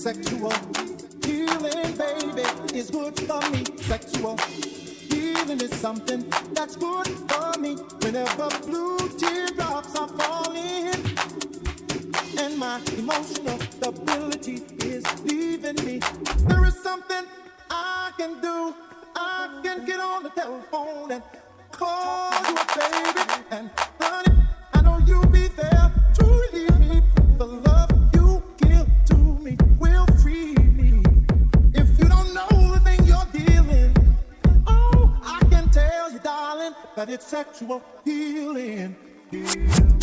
Sexual healing, baby, is good for me. Sexual healing is something that's good for me. Whenever blue teardrops are falling, and my emotional stability is leaving me, there is something I can do. I can get on the telephone and call you, baby, and honey, I know you'll be there sexual healing. Get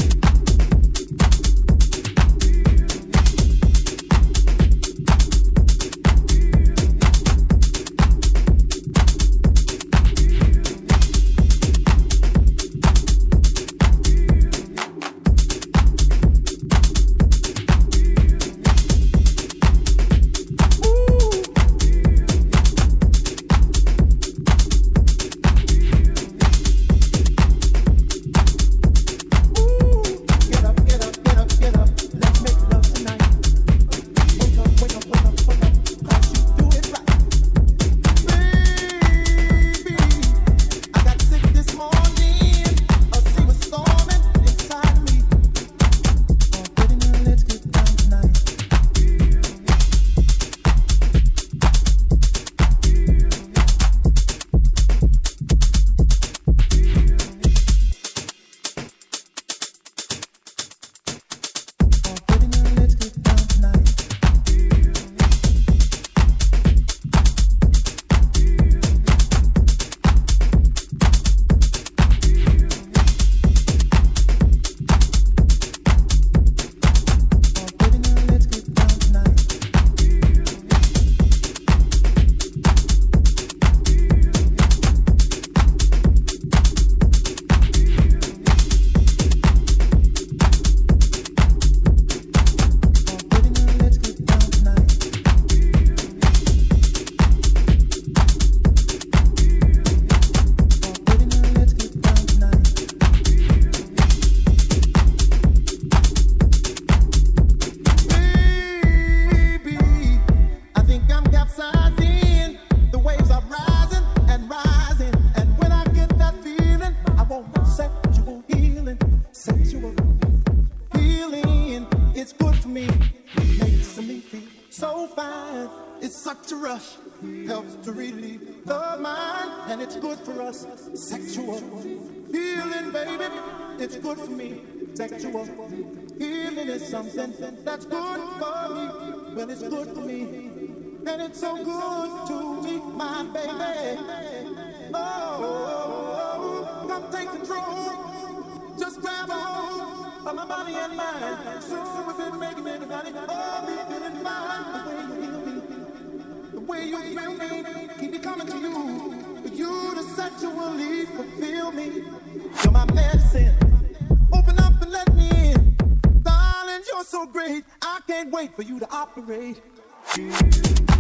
and it's so good to me, my baby. Oh, come take control. Just grab a hold of my body and mind. So we've been making it. Oh, be feeling fine. The way you heal me, the way you feel me, keep me coming to you. For you to sexually fulfill me. You're my medicine. Open up and let me in. Darling, you're so great. I can't wait for you to operate. Ooh.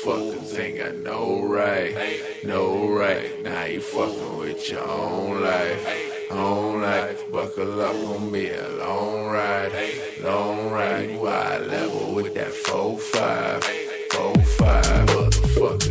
fucking thing got no right, no right. Now you fucking with your own life, own life. Buckle up on me, a long ride, long ride. Wide level with that four five, four five, motherfucker.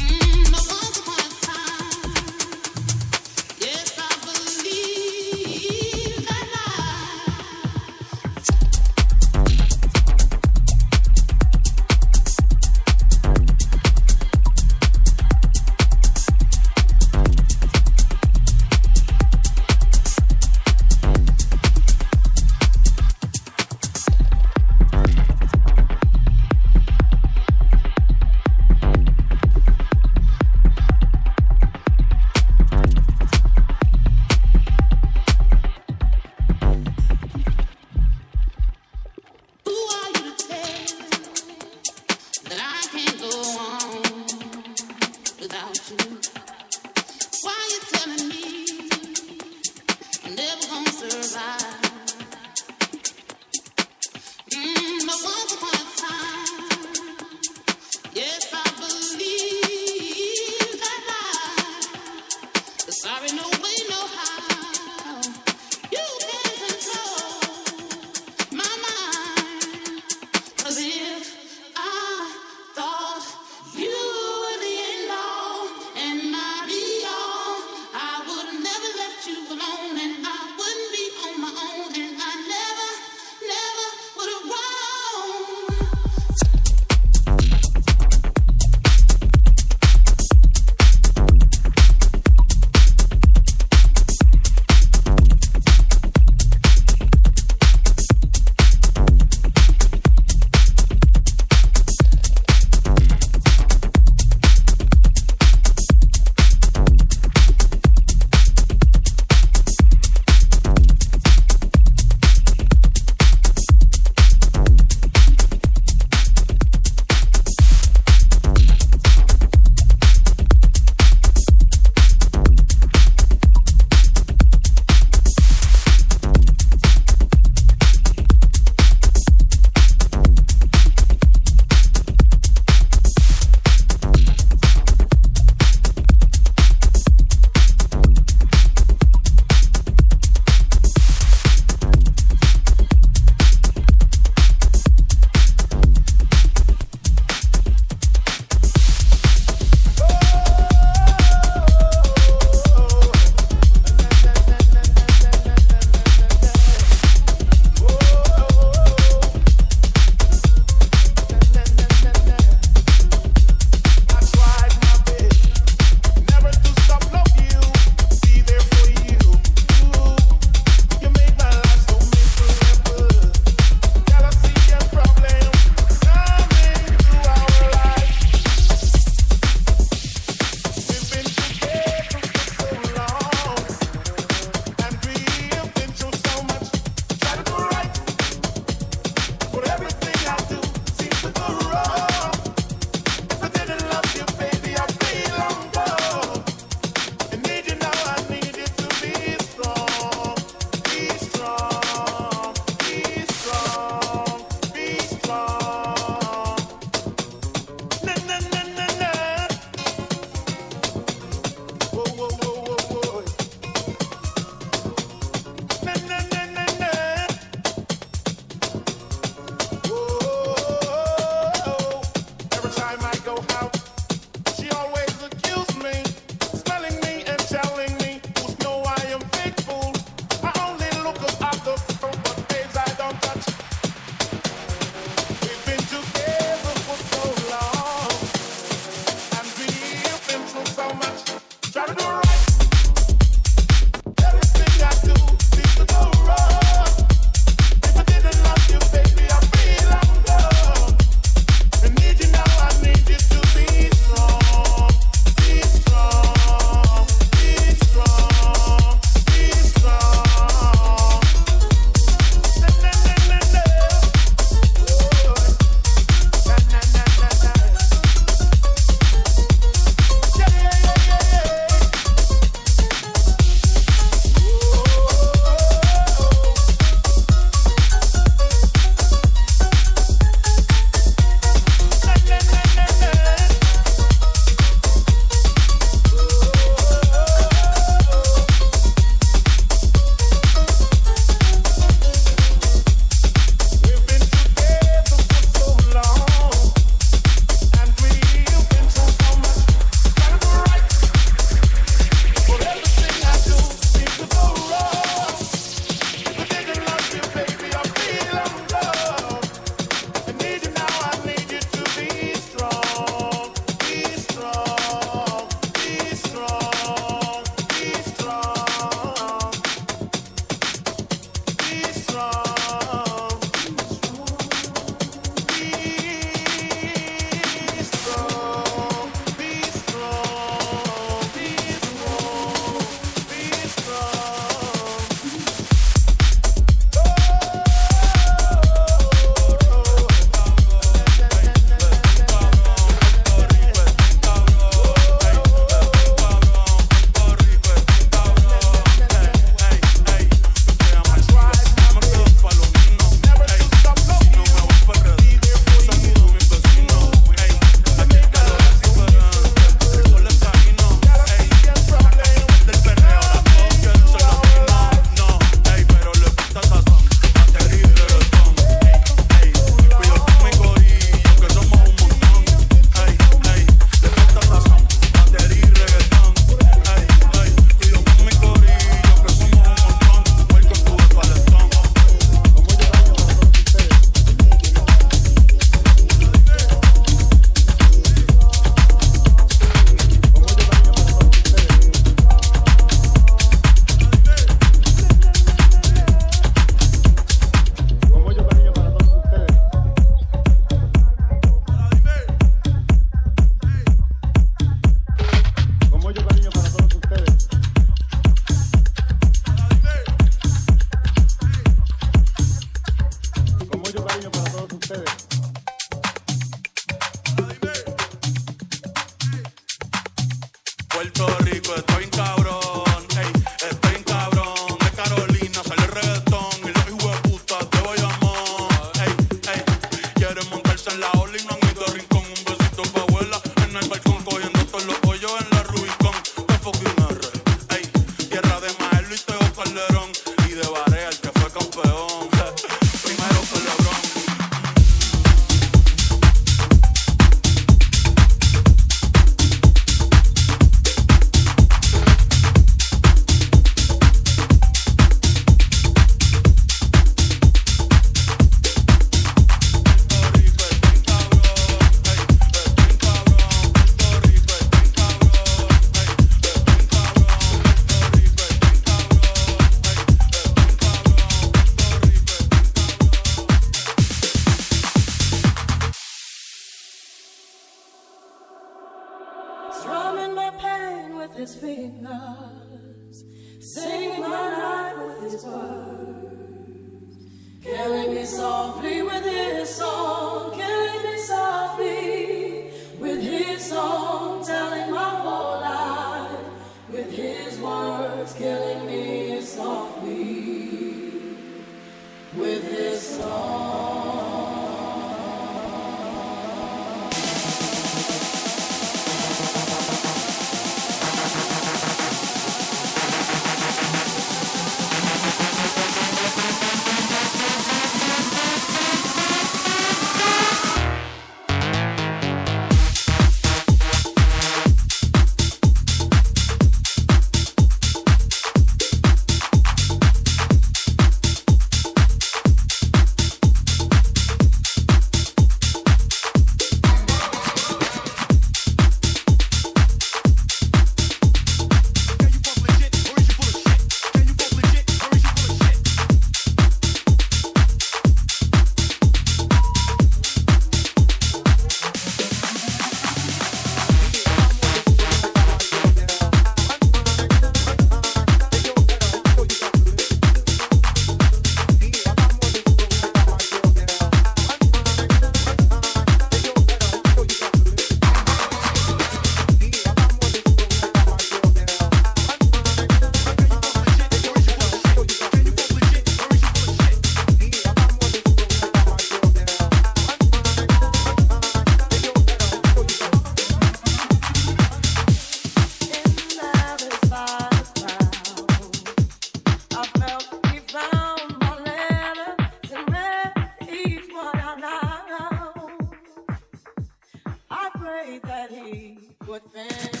everybody would think.